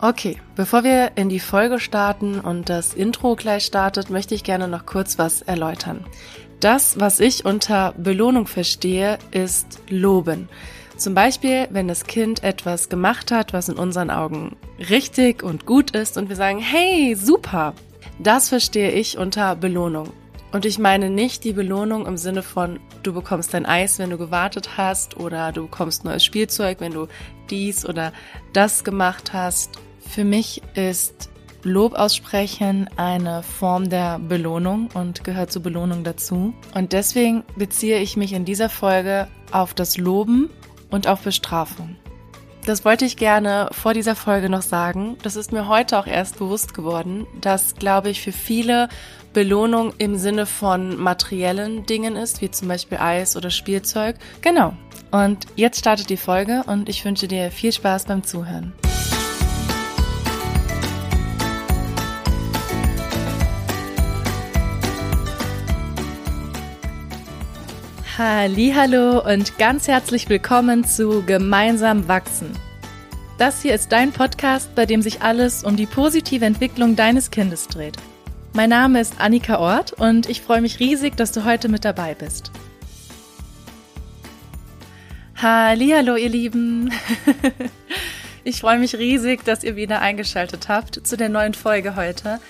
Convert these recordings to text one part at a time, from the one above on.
Okay, bevor wir in die Folge starten und das Intro gleich startet, möchte ich gerne noch kurz was erläutern. Das, was ich unter Belohnung verstehe, ist Loben. Zum Beispiel, wenn das Kind etwas gemacht hat, was in unseren Augen richtig und gut ist und wir sagen, hey, super. Das verstehe ich unter Belohnung. Und ich meine nicht die Belohnung im Sinne von, du bekommst dein Eis, wenn du gewartet hast, oder du bekommst neues Spielzeug, wenn du dies oder das gemacht hast, für mich ist Lob aussprechen eine Form der Belohnung und gehört zur Belohnung dazu. Und deswegen beziehe ich mich in dieser Folge auf das Loben und auf Bestrafung. Das wollte ich gerne vor dieser Folge noch sagen. Das ist mir heute auch erst bewusst geworden, dass, glaube ich, für viele Belohnung im Sinne von materiellen Dingen ist, wie zum Beispiel Eis oder Spielzeug. Genau. Und jetzt startet die Folge und ich wünsche dir viel Spaß beim Zuhören. Hallo und ganz herzlich willkommen zu Gemeinsam wachsen. Das hier ist dein Podcast, bei dem sich alles um die positive Entwicklung deines Kindes dreht. Mein Name ist Annika Ort und ich freue mich riesig, dass du heute mit dabei bist. Hallo, ihr Lieben. Ich freue mich riesig, dass ihr wieder eingeschaltet habt zu der neuen Folge heute.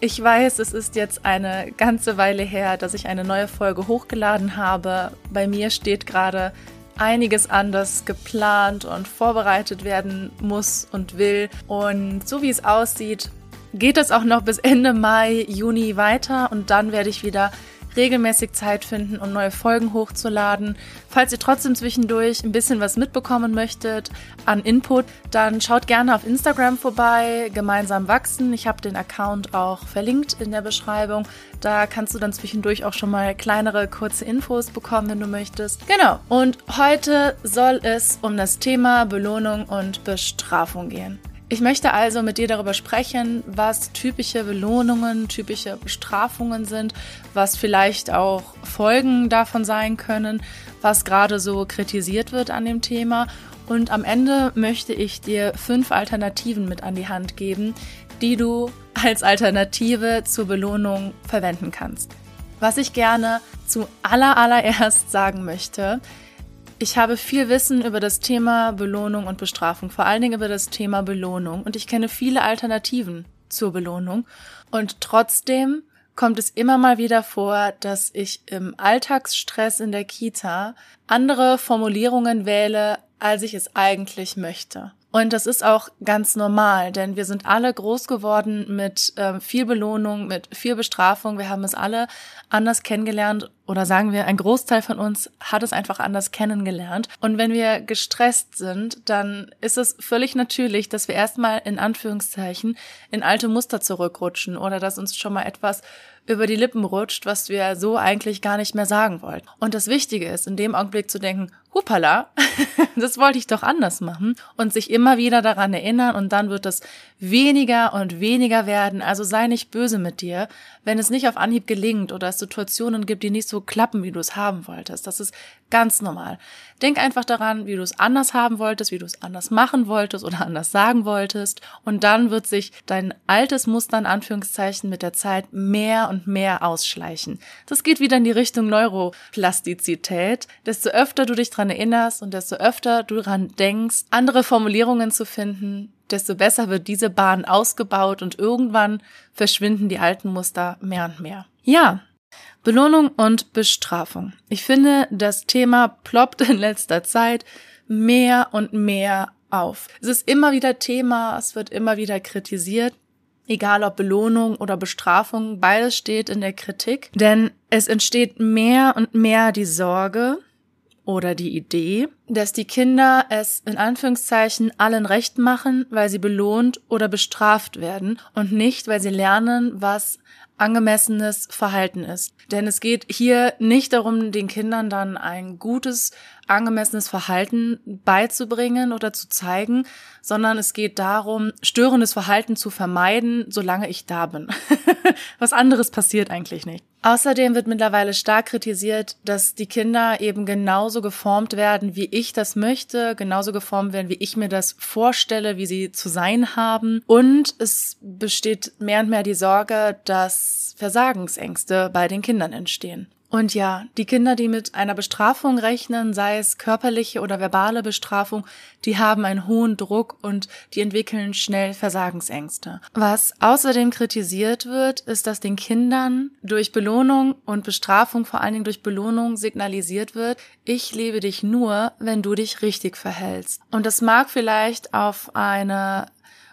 Ich weiß, es ist jetzt eine ganze Weile her, dass ich eine neue Folge hochgeladen habe. Bei mir steht gerade einiges anders geplant und vorbereitet werden muss und will. Und so wie es aussieht, geht es auch noch bis Ende Mai, Juni weiter und dann werde ich wieder regelmäßig Zeit finden, um neue Folgen hochzuladen. Falls ihr trotzdem zwischendurch ein bisschen was mitbekommen möchtet an Input, dann schaut gerne auf Instagram vorbei, gemeinsam wachsen. Ich habe den Account auch verlinkt in der Beschreibung. Da kannst du dann zwischendurch auch schon mal kleinere, kurze Infos bekommen, wenn du möchtest. Genau. Und heute soll es um das Thema Belohnung und Bestrafung gehen. Ich möchte also mit dir darüber sprechen, was typische Belohnungen, typische Bestrafungen sind, was vielleicht auch Folgen davon sein können, was gerade so kritisiert wird an dem Thema. Und am Ende möchte ich dir fünf Alternativen mit an die Hand geben, die du als Alternative zur Belohnung verwenden kannst. Was ich gerne zu aller allererst sagen möchte, ich habe viel Wissen über das Thema Belohnung und Bestrafung, vor allen Dingen über das Thema Belohnung. Und ich kenne viele Alternativen zur Belohnung. Und trotzdem kommt es immer mal wieder vor, dass ich im Alltagsstress in der Kita andere Formulierungen wähle, als ich es eigentlich möchte. Und das ist auch ganz normal, denn wir sind alle groß geworden mit äh, viel Belohnung, mit viel Bestrafung. Wir haben es alle anders kennengelernt oder sagen wir, ein Großteil von uns hat es einfach anders kennengelernt. Und wenn wir gestresst sind, dann ist es völlig natürlich, dass wir erstmal in Anführungszeichen in alte Muster zurückrutschen oder dass uns schon mal etwas über die Lippen rutscht, was wir so eigentlich gar nicht mehr sagen wollten. Und das Wichtige ist, in dem Augenblick zu denken, hupala, das wollte ich doch anders machen und sich immer wieder daran erinnern und dann wird es weniger und weniger werden. Also sei nicht böse mit dir, wenn es nicht auf Anhieb gelingt oder es Situationen gibt, die nicht so klappen, wie du es haben wolltest. Das ist ganz normal. Denk einfach daran, wie du es anders haben wolltest, wie du es anders machen wolltest oder anders sagen wolltest und dann wird sich dein altes Muster in Anführungszeichen mit der Zeit mehr und mehr ausschleichen. Das geht wieder in die Richtung Neuroplastizität. Desto öfter du dich dran erinnerst und desto öfter du dran denkst, andere Formulierungen zu finden, desto besser wird diese Bahn ausgebaut und irgendwann verschwinden die alten Muster mehr und mehr. Ja, Belohnung und Bestrafung. Ich finde, das Thema ploppt in letzter Zeit mehr und mehr auf. Es ist immer wieder Thema, es wird immer wieder kritisiert. Egal ob Belohnung oder Bestrafung, beides steht in der Kritik. Denn es entsteht mehr und mehr die Sorge, oder die Idee, dass die Kinder es in Anführungszeichen allen recht machen, weil sie belohnt oder bestraft werden und nicht, weil sie lernen, was angemessenes Verhalten ist. Denn es geht hier nicht darum, den Kindern dann ein gutes, angemessenes Verhalten beizubringen oder zu zeigen, sondern es geht darum, störendes Verhalten zu vermeiden, solange ich da bin. Was anderes passiert eigentlich nicht. Außerdem wird mittlerweile stark kritisiert, dass die Kinder eben genauso geformt werden, wie ich das möchte, genauso geformt werden, wie ich mir das vorstelle, wie sie zu sein haben. Und es besteht mehr und mehr die Sorge, dass Versagensängste bei den Kindern entstehen. Und ja, die Kinder, die mit einer Bestrafung rechnen, sei es körperliche oder verbale Bestrafung, die haben einen hohen Druck und die entwickeln schnell Versagensängste. Was außerdem kritisiert wird, ist, dass den Kindern durch Belohnung und Bestrafung, vor allen Dingen durch Belohnung, signalisiert wird, ich liebe dich nur, wenn du dich richtig verhältst. Und das mag vielleicht auf eine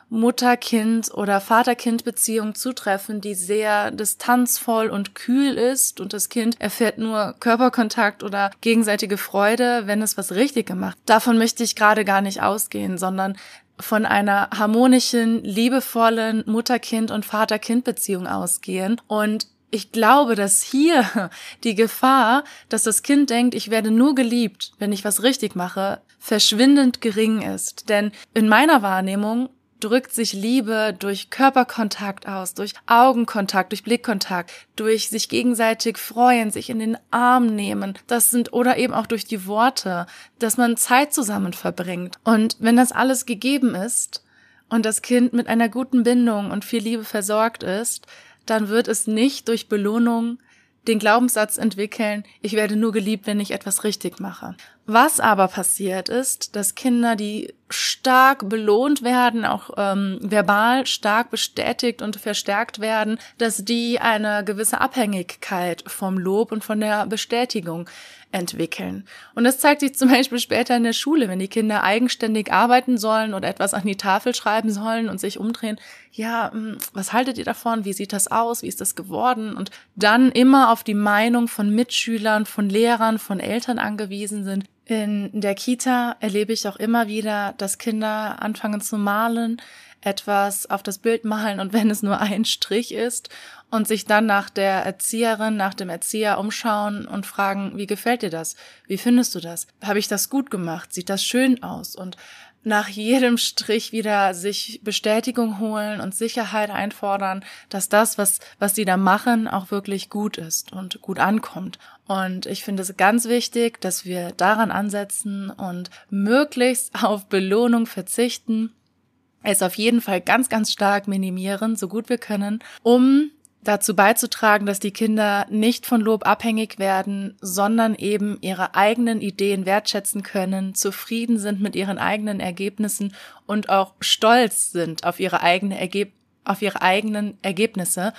Mutter-Kind- oder Vater-Kind-Beziehung zutreffen, die sehr distanzvoll und kühl ist und das Kind erfährt nur Körperkontakt oder gegenseitige Freude, wenn es was richtig gemacht. Davon möchte ich gerade gar nicht ausgehen, sondern von einer harmonischen, liebevollen Mutter-Kind- und Vater-Kind-Beziehung ausgehen und ich glaube, dass hier die Gefahr, dass das Kind denkt, ich werde nur geliebt, wenn ich was richtig mache, verschwindend gering ist. Denn in meiner Wahrnehmung drückt sich Liebe durch Körperkontakt aus, durch Augenkontakt, durch Blickkontakt, durch sich gegenseitig freuen, sich in den Arm nehmen. Das sind oder eben auch durch die Worte, dass man Zeit zusammen verbringt. Und wenn das alles gegeben ist und das Kind mit einer guten Bindung und viel Liebe versorgt ist, dann wird es nicht durch Belohnung den Glaubenssatz entwickeln, ich werde nur geliebt, wenn ich etwas richtig mache. Was aber passiert ist, dass Kinder, die stark belohnt werden, auch ähm, verbal stark bestätigt und verstärkt werden, dass die eine gewisse Abhängigkeit vom Lob und von der Bestätigung entwickeln. Und das zeigt sich zum Beispiel später in der Schule, wenn die Kinder eigenständig arbeiten sollen oder etwas an die Tafel schreiben sollen und sich umdrehen. Ja, hm, was haltet ihr davon? Wie sieht das aus? Wie ist das geworden? Und dann immer auf die Meinung von Mitschülern, von Lehrern, von Eltern angewiesen sind, in der Kita erlebe ich auch immer wieder, dass Kinder anfangen zu malen, etwas auf das Bild malen und wenn es nur ein Strich ist und sich dann nach der Erzieherin, nach dem Erzieher umschauen und fragen, wie gefällt dir das? Wie findest du das? Habe ich das gut gemacht? Sieht das schön aus? Und nach jedem Strich wieder sich Bestätigung holen und Sicherheit einfordern, dass das, was, was sie da machen, auch wirklich gut ist und gut ankommt. Und ich finde es ganz wichtig, dass wir daran ansetzen und möglichst auf Belohnung verzichten, es auf jeden Fall ganz, ganz stark minimieren, so gut wir können, um dazu beizutragen, dass die Kinder nicht von Lob abhängig werden, sondern eben ihre eigenen Ideen wertschätzen können, zufrieden sind mit ihren eigenen Ergebnissen und auch stolz sind auf ihre eigene Ergeb auf ihre eigenen Ergebnisse,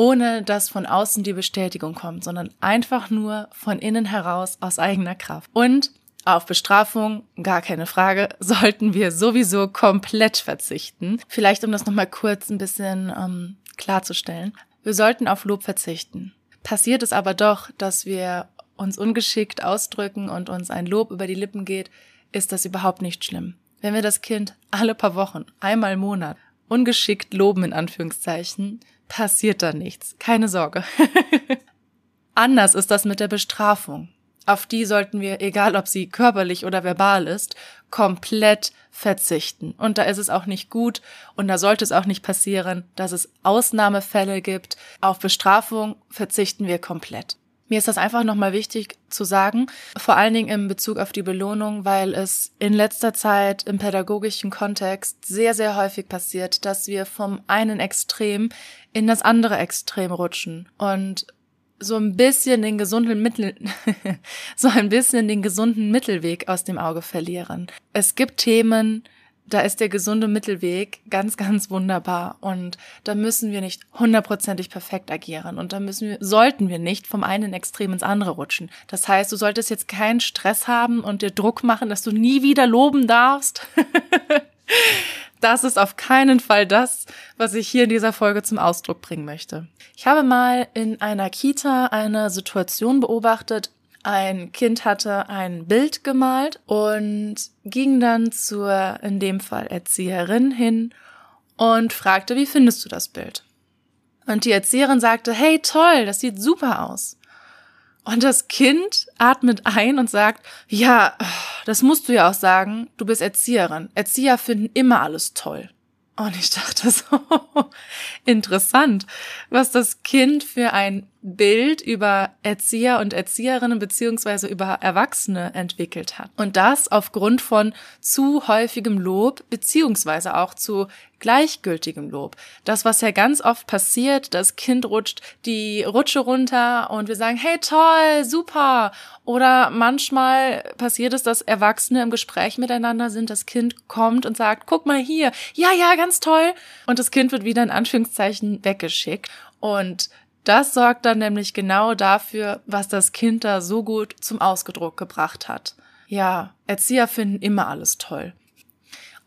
ohne dass von außen die Bestätigung kommt, sondern einfach nur von innen heraus aus eigener Kraft. Und auf Bestrafung, gar keine Frage, sollten wir sowieso komplett verzichten. Vielleicht, um das nochmal kurz ein bisschen ähm, klarzustellen. Wir sollten auf Lob verzichten. Passiert es aber doch, dass wir uns ungeschickt ausdrücken und uns ein Lob über die Lippen geht, ist das überhaupt nicht schlimm. Wenn wir das Kind alle paar Wochen, einmal im Monat, ungeschickt loben in Anführungszeichen, passiert da nichts. Keine Sorge. Anders ist das mit der Bestrafung auf die sollten wir, egal ob sie körperlich oder verbal ist, komplett verzichten. Und da ist es auch nicht gut und da sollte es auch nicht passieren, dass es Ausnahmefälle gibt. Auf Bestrafung verzichten wir komplett. Mir ist das einfach nochmal wichtig zu sagen, vor allen Dingen in Bezug auf die Belohnung, weil es in letzter Zeit im pädagogischen Kontext sehr, sehr häufig passiert, dass wir vom einen Extrem in das andere Extrem rutschen. Und so ein bisschen den gesunden Mittel, so ein bisschen den gesunden Mittelweg aus dem Auge verlieren. Es gibt Themen, da ist der gesunde Mittelweg ganz, ganz wunderbar und da müssen wir nicht hundertprozentig perfekt agieren und da müssen wir, sollten wir nicht vom einen Extrem ins andere rutschen. Das heißt, du solltest jetzt keinen Stress haben und dir Druck machen, dass du nie wieder loben darfst. das ist auf keinen Fall das, was ich hier in dieser Folge zum Ausdruck bringen möchte. Ich habe mal in einer Kita eine Situation beobachtet. Ein Kind hatte ein Bild gemalt und ging dann zur, in dem Fall Erzieherin hin und fragte, wie findest du das Bild? Und die Erzieherin sagte, hey toll, das sieht super aus. Und das Kind atmet ein und sagt, ja, das musst du ja auch sagen, du bist Erzieherin. Erzieher finden immer alles toll. Und ich dachte so, interessant, was das Kind für ein Bild über Erzieher und Erzieherinnen beziehungsweise über Erwachsene entwickelt hat. Und das aufgrund von zu häufigem Lob beziehungsweise auch zu gleichgültigem Lob. Das, was ja ganz oft passiert, das Kind rutscht die Rutsche runter und wir sagen, hey toll, super. Oder manchmal passiert es, dass Erwachsene im Gespräch miteinander sind, das Kind kommt und sagt, guck mal hier, ja, ja, ganz toll. Und das Kind wird wieder in Anführungszeichen weggeschickt. Und das sorgt dann nämlich genau dafür, was das Kind da so gut zum Ausgedruck gebracht hat. Ja, Erzieher finden immer alles toll.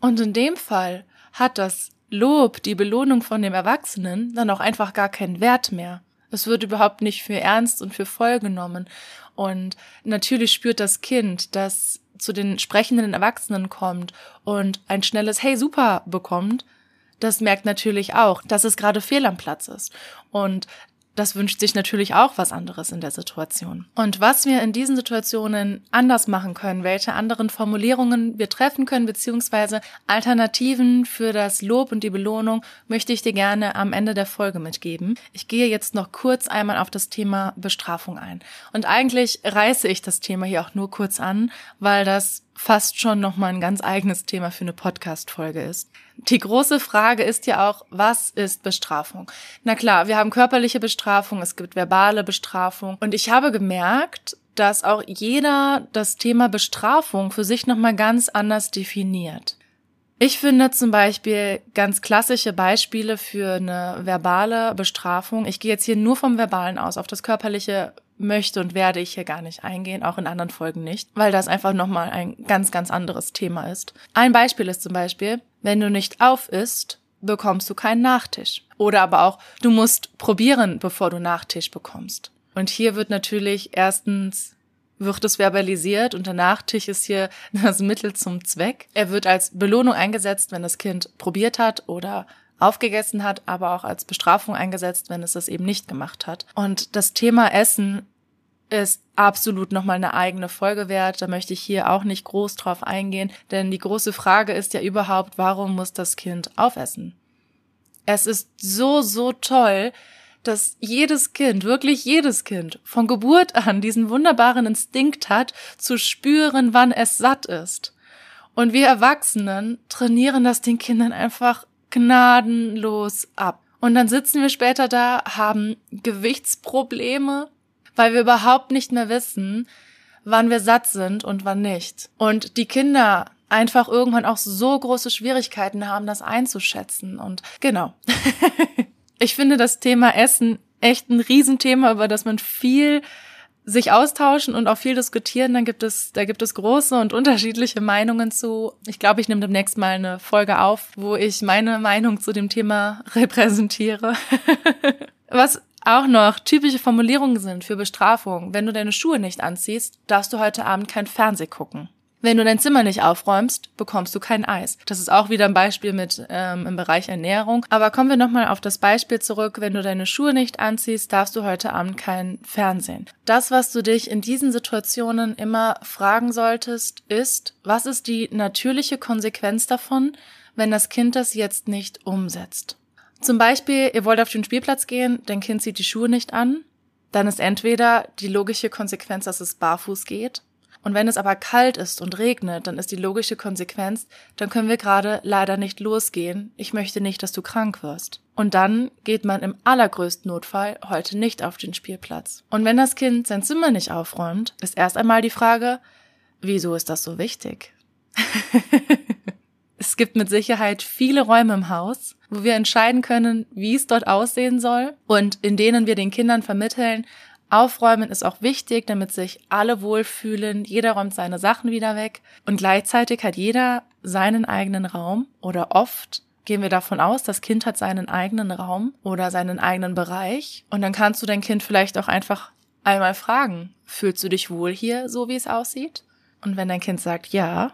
Und in dem Fall hat das Lob, die Belohnung von dem Erwachsenen, dann auch einfach gar keinen Wert mehr. Es wird überhaupt nicht für ernst und für voll genommen. Und natürlich spürt das Kind, das zu den sprechenden Erwachsenen kommt und ein schnelles Hey super bekommt, das merkt natürlich auch, dass es gerade fehl am Platz ist. Und das wünscht sich natürlich auch was anderes in der Situation. Und was wir in diesen Situationen anders machen können, welche anderen Formulierungen wir treffen können, beziehungsweise Alternativen für das Lob und die Belohnung, möchte ich dir gerne am Ende der Folge mitgeben. Ich gehe jetzt noch kurz einmal auf das Thema Bestrafung ein. Und eigentlich reiße ich das Thema hier auch nur kurz an, weil das fast schon nochmal ein ganz eigenes Thema für eine Podcast-Folge ist. Die große Frage ist ja auch, was ist Bestrafung? Na klar, wir haben körperliche Bestrafung, es gibt verbale Bestrafung und ich habe gemerkt, dass auch jeder das Thema Bestrafung für sich nochmal ganz anders definiert. Ich finde zum Beispiel ganz klassische Beispiele für eine verbale Bestrafung. Ich gehe jetzt hier nur vom Verbalen aus. Auf das Körperliche möchte und werde ich hier gar nicht eingehen, auch in anderen Folgen nicht, weil das einfach nochmal ein ganz, ganz anderes Thema ist. Ein Beispiel ist zum Beispiel, wenn du nicht auf isst, bekommst du keinen Nachtisch. Oder aber auch, du musst probieren, bevor du Nachtisch bekommst. Und hier wird natürlich erstens wird es verbalisiert und der Nachtisch ist hier das Mittel zum Zweck. Er wird als Belohnung eingesetzt, wenn das Kind probiert hat oder aufgegessen hat, aber auch als Bestrafung eingesetzt, wenn es das eben nicht gemacht hat. Und das Thema Essen ist absolut nochmal eine eigene Folge wert. Da möchte ich hier auch nicht groß drauf eingehen, denn die große Frage ist ja überhaupt, warum muss das Kind aufessen? Es ist so, so toll, dass jedes Kind, wirklich jedes Kind, von Geburt an diesen wunderbaren Instinkt hat, zu spüren, wann es satt ist. Und wir Erwachsenen trainieren das den Kindern einfach gnadenlos ab. Und dann sitzen wir später da, haben Gewichtsprobleme, weil wir überhaupt nicht mehr wissen, wann wir satt sind und wann nicht. Und die Kinder einfach irgendwann auch so große Schwierigkeiten haben, das einzuschätzen. Und genau. ich finde das Thema Essen echt ein Riesenthema, über das man viel sich austauschen und auch viel diskutieren, dann gibt es, da gibt es große und unterschiedliche Meinungen zu. Ich glaube, ich nehme demnächst mal eine Folge auf, wo ich meine Meinung zu dem Thema repräsentiere. Was auch noch typische Formulierungen sind für Bestrafung. Wenn du deine Schuhe nicht anziehst, darfst du heute Abend kein Fernseh gucken. Wenn du dein Zimmer nicht aufräumst, bekommst du kein Eis. Das ist auch wieder ein Beispiel mit ähm, im Bereich Ernährung. Aber kommen wir nochmal auf das Beispiel zurück. Wenn du deine Schuhe nicht anziehst, darfst du heute Abend kein Fernsehen. Das, was du dich in diesen Situationen immer fragen solltest, ist, was ist die natürliche Konsequenz davon, wenn das Kind das jetzt nicht umsetzt? Zum Beispiel, ihr wollt auf den Spielplatz gehen, dein Kind zieht die Schuhe nicht an, dann ist entweder die logische Konsequenz, dass es barfuß geht, und wenn es aber kalt ist und regnet, dann ist die logische Konsequenz, dann können wir gerade leider nicht losgehen. Ich möchte nicht, dass du krank wirst. Und dann geht man im allergrößten Notfall heute nicht auf den Spielplatz. Und wenn das Kind sein Zimmer nicht aufräumt, ist erst einmal die Frage, wieso ist das so wichtig? es gibt mit Sicherheit viele Räume im Haus, wo wir entscheiden können, wie es dort aussehen soll und in denen wir den Kindern vermitteln, Aufräumen ist auch wichtig, damit sich alle wohlfühlen. Jeder räumt seine Sachen wieder weg. Und gleichzeitig hat jeder seinen eigenen Raum oder oft gehen wir davon aus, das Kind hat seinen eigenen Raum oder seinen eigenen Bereich. Und dann kannst du dein Kind vielleicht auch einfach einmal fragen, fühlst du dich wohl hier, so wie es aussieht? Und wenn dein Kind sagt ja,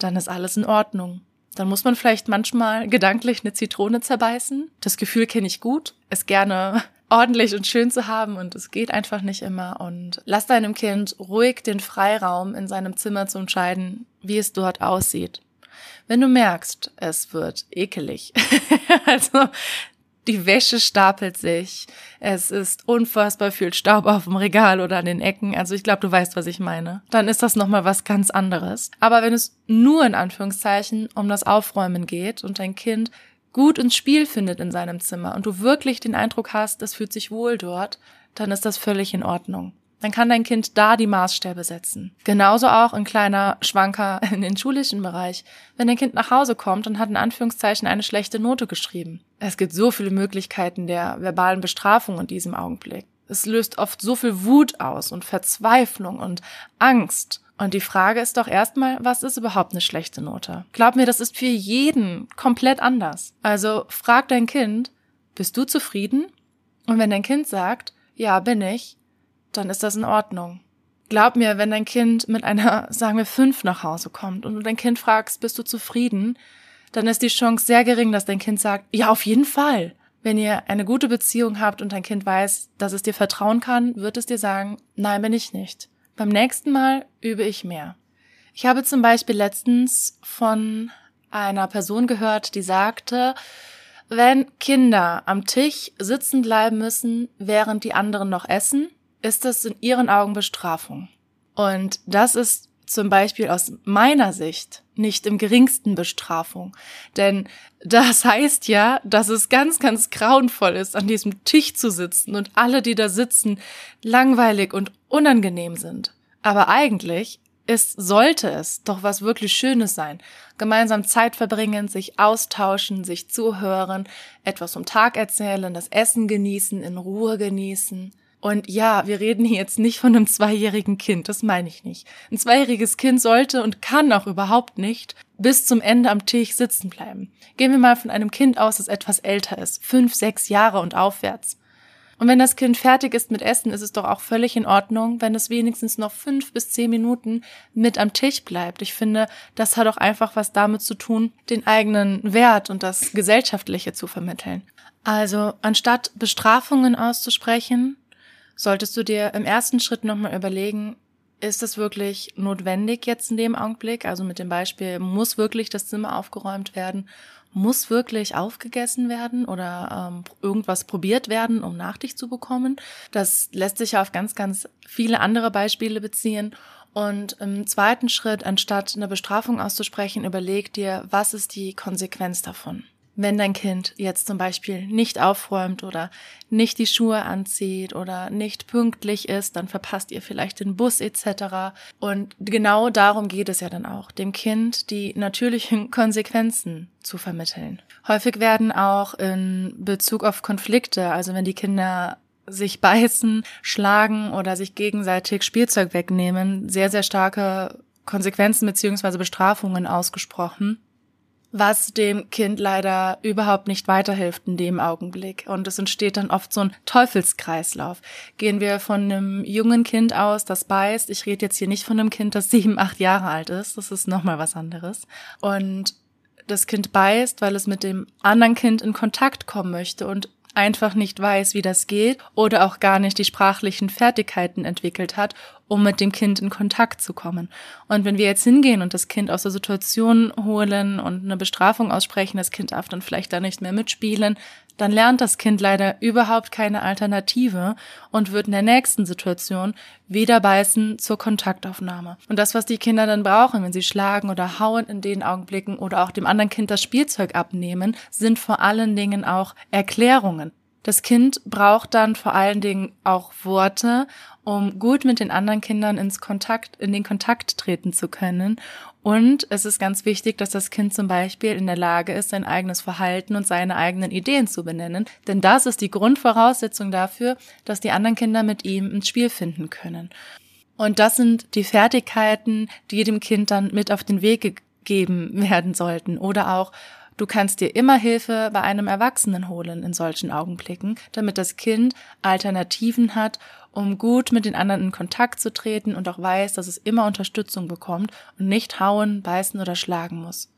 dann ist alles in Ordnung. Dann muss man vielleicht manchmal gedanklich eine Zitrone zerbeißen. Das Gefühl kenne ich gut, es gerne ordentlich und schön zu haben und es geht einfach nicht immer. Und lass deinem Kind ruhig den Freiraum in seinem Zimmer zu entscheiden, wie es dort aussieht. Wenn du merkst, es wird ekelig, also die Wäsche stapelt sich, es ist unfassbar viel Staub auf dem Regal oder an den Ecken, also ich glaube, du weißt, was ich meine, dann ist das nochmal was ganz anderes. Aber wenn es nur in Anführungszeichen um das Aufräumen geht und dein Kind gut ins Spiel findet in seinem Zimmer und du wirklich den Eindruck hast, es fühlt sich wohl dort, dann ist das völlig in Ordnung dann kann dein Kind da die Maßstäbe setzen. Genauso auch ein kleiner Schwanker in den schulischen Bereich. Wenn dein Kind nach Hause kommt und hat in Anführungszeichen eine schlechte Note geschrieben. Es gibt so viele Möglichkeiten der verbalen Bestrafung in diesem Augenblick. Es löst oft so viel Wut aus und Verzweiflung und Angst. Und die Frage ist doch erstmal, was ist überhaupt eine schlechte Note? Glaub mir, das ist für jeden komplett anders. Also frag dein Kind, bist du zufrieden? Und wenn dein Kind sagt, ja, bin ich, dann ist das in Ordnung. Glaub mir, wenn dein Kind mit einer, sagen wir, fünf nach Hause kommt und du dein Kind fragst, bist du zufrieden, dann ist die Chance sehr gering, dass dein Kind sagt, ja, auf jeden Fall. Wenn ihr eine gute Beziehung habt und dein Kind weiß, dass es dir vertrauen kann, wird es dir sagen, nein, bin ich nicht. Beim nächsten Mal übe ich mehr. Ich habe zum Beispiel letztens von einer Person gehört, die sagte, wenn Kinder am Tisch sitzen bleiben müssen, während die anderen noch essen, ist das in ihren Augen Bestrafung. Und das ist zum Beispiel aus meiner Sicht nicht im geringsten Bestrafung. Denn das heißt ja, dass es ganz, ganz grauenvoll ist, an diesem Tisch zu sitzen und alle, die da sitzen, langweilig und unangenehm sind. Aber eigentlich ist, sollte es doch was wirklich Schönes sein. Gemeinsam Zeit verbringen, sich austauschen, sich zuhören, etwas vom Tag erzählen, das Essen genießen, in Ruhe genießen. Und ja, wir reden hier jetzt nicht von einem zweijährigen Kind, das meine ich nicht. Ein zweijähriges Kind sollte und kann auch überhaupt nicht bis zum Ende am Tisch sitzen bleiben. Gehen wir mal von einem Kind aus, das etwas älter ist, fünf, sechs Jahre und aufwärts. Und wenn das Kind fertig ist mit Essen, ist es doch auch völlig in Ordnung, wenn es wenigstens noch fünf bis zehn Minuten mit am Tisch bleibt. Ich finde, das hat auch einfach was damit zu tun, den eigenen Wert und das Gesellschaftliche zu vermitteln. Also, anstatt Bestrafungen auszusprechen, solltest du dir im ersten Schritt nochmal überlegen, ist es wirklich notwendig jetzt in dem Augenblick? Also mit dem Beispiel, muss wirklich das Zimmer aufgeräumt werden? Muss wirklich aufgegessen werden oder ähm, irgendwas probiert werden, um Nachtisch zu bekommen? Das lässt sich ja auf ganz, ganz viele andere Beispiele beziehen. Und im zweiten Schritt, anstatt eine Bestrafung auszusprechen, überleg dir, was ist die Konsequenz davon? Wenn dein Kind jetzt zum Beispiel nicht aufräumt oder nicht die Schuhe anzieht oder nicht pünktlich ist, dann verpasst ihr vielleicht den Bus etc. Und genau darum geht es ja dann auch, dem Kind die natürlichen Konsequenzen zu vermitteln. Häufig werden auch in Bezug auf Konflikte, also wenn die Kinder sich beißen, schlagen oder sich gegenseitig Spielzeug wegnehmen, sehr, sehr starke Konsequenzen beziehungsweise Bestrafungen ausgesprochen was dem Kind leider überhaupt nicht weiterhilft in dem Augenblick. Und es entsteht dann oft so ein Teufelskreislauf. Gehen wir von einem jungen Kind aus, das beißt. Ich rede jetzt hier nicht von einem Kind, das sieben, acht Jahre alt ist. Das ist nochmal was anderes. Und das Kind beißt, weil es mit dem anderen Kind in Kontakt kommen möchte und einfach nicht weiß, wie das geht oder auch gar nicht die sprachlichen Fertigkeiten entwickelt hat, um mit dem Kind in Kontakt zu kommen. Und wenn wir jetzt hingehen und das Kind aus der Situation holen und eine Bestrafung aussprechen, das Kind darf dann vielleicht da nicht mehr mitspielen, dann lernt das Kind leider überhaupt keine Alternative und wird in der nächsten Situation wieder beißen zur Kontaktaufnahme. Und das, was die Kinder dann brauchen, wenn sie schlagen oder hauen in den Augenblicken oder auch dem anderen Kind das Spielzeug abnehmen, sind vor allen Dingen auch Erklärungen. Das Kind braucht dann vor allen Dingen auch Worte, um gut mit den anderen Kindern ins Kontakt, in den Kontakt treten zu können. Und es ist ganz wichtig, dass das Kind zum Beispiel in der Lage ist, sein eigenes Verhalten und seine eigenen Ideen zu benennen. Denn das ist die Grundvoraussetzung dafür, dass die anderen Kinder mit ihm ins Spiel finden können. Und das sind die Fertigkeiten, die dem Kind dann mit auf den Weg gegeben werden sollten. Oder auch Du kannst dir immer Hilfe bei einem Erwachsenen holen in solchen Augenblicken, damit das Kind Alternativen hat, um gut mit den anderen in Kontakt zu treten und auch weiß, dass es immer Unterstützung bekommt und nicht hauen, beißen oder schlagen muss.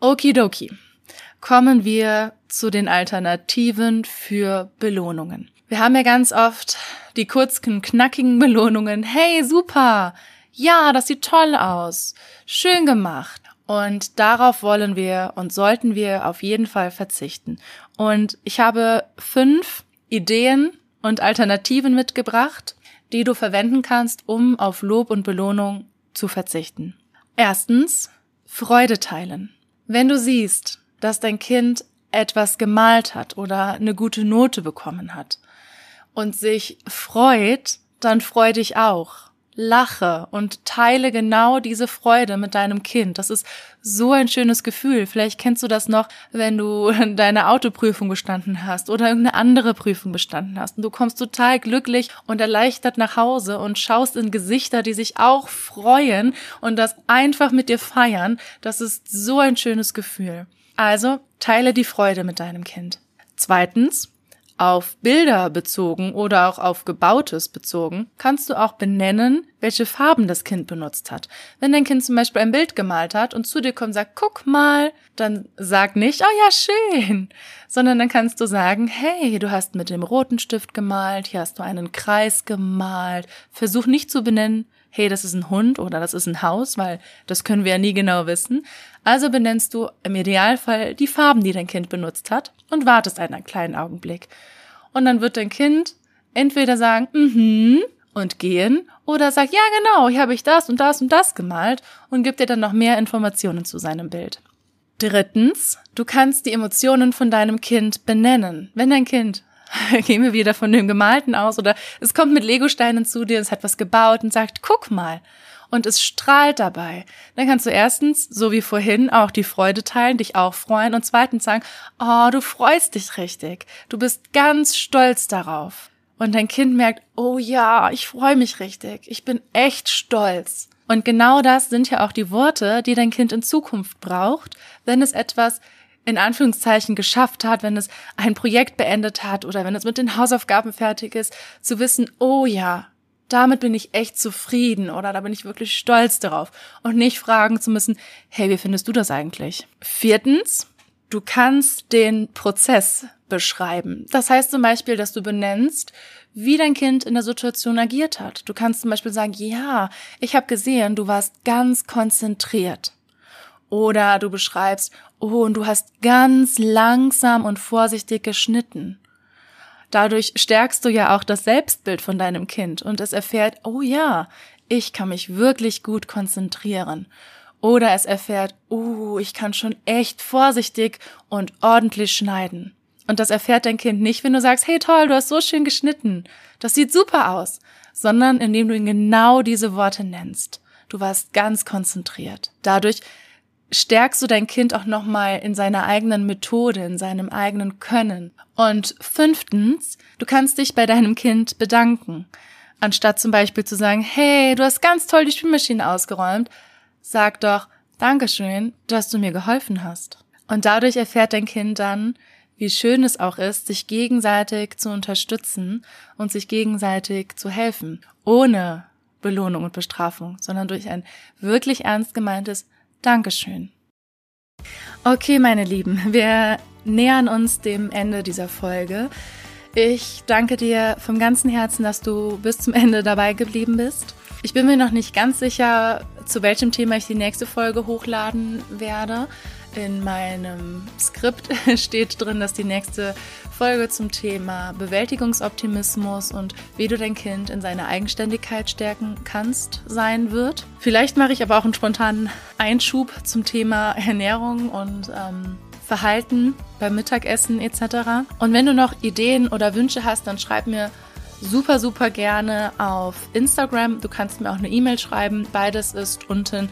Okidoki. Kommen wir zu den Alternativen für Belohnungen. Wir haben ja ganz oft die kurzen, knackigen Belohnungen. Hey, super! Ja, das sieht toll aus. Schön gemacht. Und darauf wollen wir und sollten wir auf jeden Fall verzichten. Und ich habe fünf Ideen und Alternativen mitgebracht, die du verwenden kannst, um auf Lob und Belohnung zu verzichten. Erstens, Freude teilen. Wenn du siehst, dass dein Kind etwas gemalt hat oder eine gute Note bekommen hat und sich freut, dann freu dich auch lache und teile genau diese Freude mit deinem Kind. Das ist so ein schönes Gefühl. Vielleicht kennst du das noch, wenn du deine Autoprüfung bestanden hast oder irgendeine andere Prüfung bestanden hast. Und du kommst total glücklich und erleichtert nach Hause und schaust in Gesichter, die sich auch freuen und das einfach mit dir feiern. Das ist so ein schönes Gefühl. Also teile die Freude mit deinem Kind. Zweitens, auf Bilder bezogen oder auch auf Gebautes bezogen, kannst du auch benennen, welche Farben das Kind benutzt hat. Wenn dein Kind zum Beispiel ein Bild gemalt hat und zu dir kommt und sagt, guck mal, dann sag nicht, oh ja, schön, sondern dann kannst du sagen, hey, du hast mit dem roten Stift gemalt, hier hast du einen Kreis gemalt. Versuch nicht zu benennen, hey, das ist ein Hund oder das ist ein Haus, weil das können wir ja nie genau wissen. Also benennst du im Idealfall die Farben, die dein Kind benutzt hat und wartest einen kleinen Augenblick. Und dann wird dein Kind entweder sagen, mhm, und gehen oder sagt, ja genau, hier habe ich das und das und das gemalt und gibt dir dann noch mehr Informationen zu seinem Bild. Drittens, du kannst die Emotionen von deinem Kind benennen. Wenn dein Kind gehen wir wieder von dem Gemalten aus oder es kommt mit Legosteinen zu dir, es hat was gebaut und sagt, guck mal. Und es strahlt dabei. Dann kannst du erstens, so wie vorhin, auch die Freude teilen, dich auch freuen und zweitens sagen, oh, du freust dich richtig. Du bist ganz stolz darauf. Und dein Kind merkt, oh ja, ich freue mich richtig. Ich bin echt stolz. Und genau das sind ja auch die Worte, die dein Kind in Zukunft braucht, wenn es etwas in Anführungszeichen geschafft hat, wenn es ein Projekt beendet hat oder wenn es mit den Hausaufgaben fertig ist, zu wissen, oh ja, damit bin ich echt zufrieden oder da bin ich wirklich stolz darauf und nicht fragen zu müssen, hey, wie findest du das eigentlich? Viertens, du kannst den Prozess beschreiben. Das heißt zum Beispiel, dass du benennst, wie dein Kind in der Situation agiert hat. Du kannst zum Beispiel sagen, ja, ich habe gesehen, du warst ganz konzentriert. Oder du beschreibst, oh, und du hast ganz langsam und vorsichtig geschnitten. Dadurch stärkst du ja auch das Selbstbild von deinem Kind und es erfährt, oh ja, ich kann mich wirklich gut konzentrieren. Oder es erfährt, oh, ich kann schon echt vorsichtig und ordentlich schneiden. Und das erfährt dein Kind nicht, wenn du sagst, hey toll, du hast so schön geschnitten. Das sieht super aus. Sondern indem du ihm genau diese Worte nennst. Du warst ganz konzentriert. Dadurch stärkst du dein Kind auch nochmal in seiner eigenen Methode, in seinem eigenen Können. Und fünftens, du kannst dich bei deinem Kind bedanken. Anstatt zum Beispiel zu sagen, hey, du hast ganz toll die Spülmaschine ausgeräumt, sag doch, Dankeschön, dass du mir geholfen hast. Und dadurch erfährt dein Kind dann, wie schön es auch ist, sich gegenseitig zu unterstützen und sich gegenseitig zu helfen, ohne Belohnung und Bestrafung, sondern durch ein wirklich ernst gemeintes Dankeschön. Okay, meine Lieben, wir nähern uns dem Ende dieser Folge. Ich danke dir vom ganzen Herzen, dass du bis zum Ende dabei geblieben bist. Ich bin mir noch nicht ganz sicher, zu welchem Thema ich die nächste Folge hochladen werde. In meinem Skript steht drin, dass die nächste Folge zum Thema Bewältigungsoptimismus und wie du dein Kind in seiner Eigenständigkeit stärken kannst sein wird. Vielleicht mache ich aber auch einen spontanen Einschub zum Thema Ernährung und ähm, Verhalten beim Mittagessen etc. Und wenn du noch Ideen oder Wünsche hast, dann schreib mir super, super gerne auf Instagram. Du kannst mir auch eine E-Mail schreiben. Beides ist unten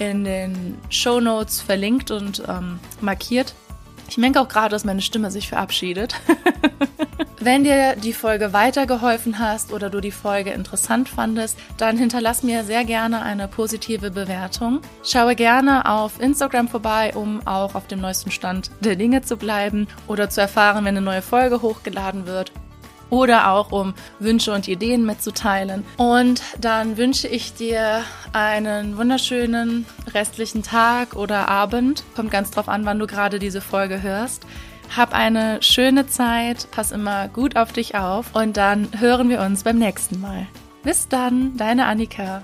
in den Show Notes verlinkt und ähm, markiert. Ich merke auch gerade, dass meine Stimme sich verabschiedet. Wenn dir die Folge weitergeholfen hast oder du die Folge interessant fandest, dann hinterlass mir sehr gerne eine positive Bewertung. Schaue gerne auf Instagram vorbei, um auch auf dem neuesten Stand der Dinge zu bleiben oder zu erfahren, wenn eine neue Folge hochgeladen wird oder auch um Wünsche und Ideen mitzuteilen. Und dann wünsche ich dir einen wunderschönen restlichen Tag oder Abend. Kommt ganz drauf an, wann du gerade diese Folge hörst. Hab eine schöne Zeit, pass immer gut auf dich auf und dann hören wir uns beim nächsten Mal. Bis dann, deine Annika.